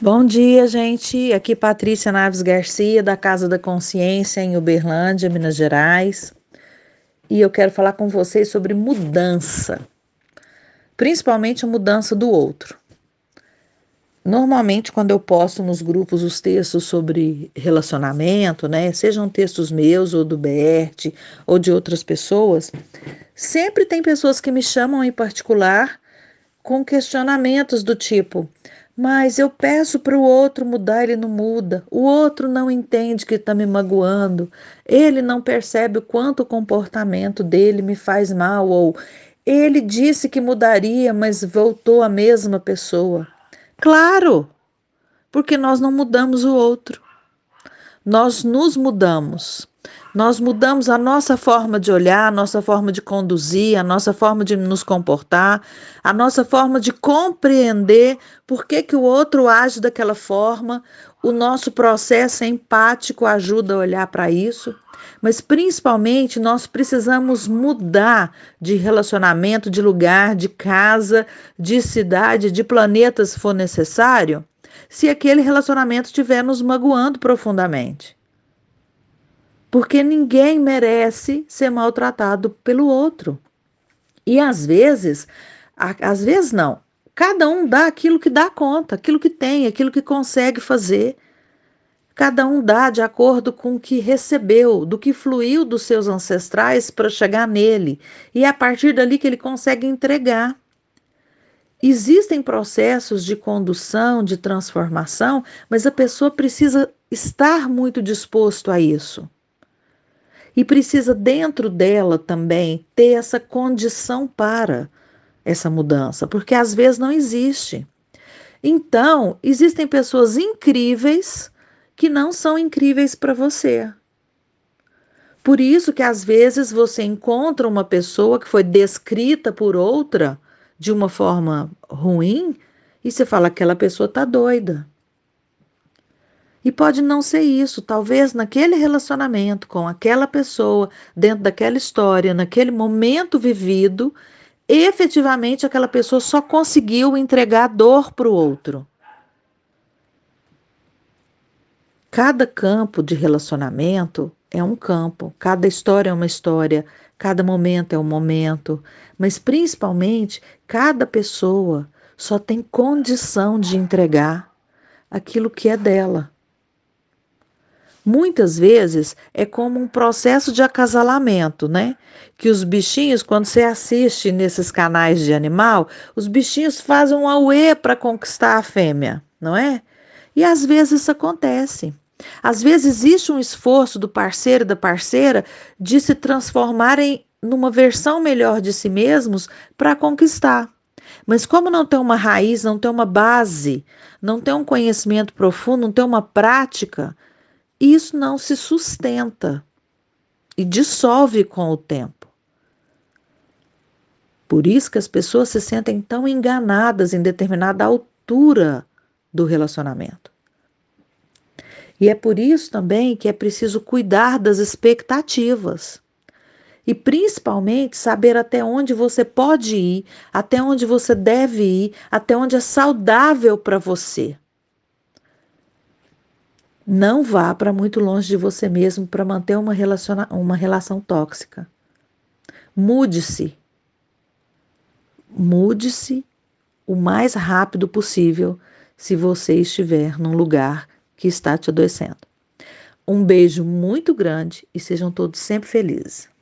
Bom dia, gente. Aqui Patrícia Naves Garcia, da Casa da Consciência, em Uberlândia, Minas Gerais. E eu quero falar com vocês sobre mudança, principalmente a mudança do outro. Normalmente, quando eu posto nos grupos os textos sobre relacionamento, né, sejam textos meus ou do Bert ou de outras pessoas, sempre tem pessoas que me chamam em particular com questionamentos do tipo: mas eu peço para o outro mudar, ele não muda. O outro não entende que está me magoando. Ele não percebe o quanto o comportamento dele me faz mal. Ou ele disse que mudaria, mas voltou a mesma pessoa. Claro, porque nós não mudamos o outro. Nós nos mudamos. Nós mudamos a nossa forma de olhar, a nossa forma de conduzir, a nossa forma de nos comportar, a nossa forma de compreender por que, que o outro age daquela forma. O nosso processo empático ajuda a olhar para isso. Mas principalmente nós precisamos mudar de relacionamento, de lugar, de casa, de cidade, de planeta, se for necessário, se aquele relacionamento estiver nos magoando profundamente porque ninguém merece ser maltratado pelo outro. E às vezes, às vezes não, cada um dá aquilo que dá conta, aquilo que tem, aquilo que consegue fazer. Cada um dá de acordo com o que recebeu, do que fluiu dos seus ancestrais para chegar nele, e é a partir dali que ele consegue entregar. Existem processos de condução, de transformação, mas a pessoa precisa estar muito disposto a isso. E precisa dentro dela também ter essa condição para essa mudança, porque às vezes não existe. Então, existem pessoas incríveis que não são incríveis para você. Por isso que às vezes você encontra uma pessoa que foi descrita por outra de uma forma ruim e você fala aquela pessoa tá doida. E pode não ser isso, talvez naquele relacionamento com aquela pessoa, dentro daquela história, naquele momento vivido, efetivamente aquela pessoa só conseguiu entregar dor para o outro. Cada campo de relacionamento é um campo, cada história é uma história, cada momento é um momento, mas principalmente cada pessoa só tem condição de entregar aquilo que é dela. Muitas vezes é como um processo de acasalamento, né? Que os bichinhos, quando você assiste nesses canais de animal, os bichinhos fazem um auê para conquistar a fêmea, não é? E às vezes isso acontece. Às vezes existe um esforço do parceiro e da parceira de se transformarem numa versão melhor de si mesmos para conquistar. Mas como não tem uma raiz, não tem uma base, não tem um conhecimento profundo, não tem uma prática, isso não se sustenta e dissolve com o tempo. Por isso que as pessoas se sentem tão enganadas em determinada altura do relacionamento. E é por isso também que é preciso cuidar das expectativas. E principalmente saber até onde você pode ir, até onde você deve ir, até onde é saudável para você. Não vá para muito longe de você mesmo para manter uma, relaciona uma relação tóxica. Mude-se. Mude-se o mais rápido possível se você estiver num lugar que está te adoecendo. Um beijo muito grande e sejam todos sempre felizes.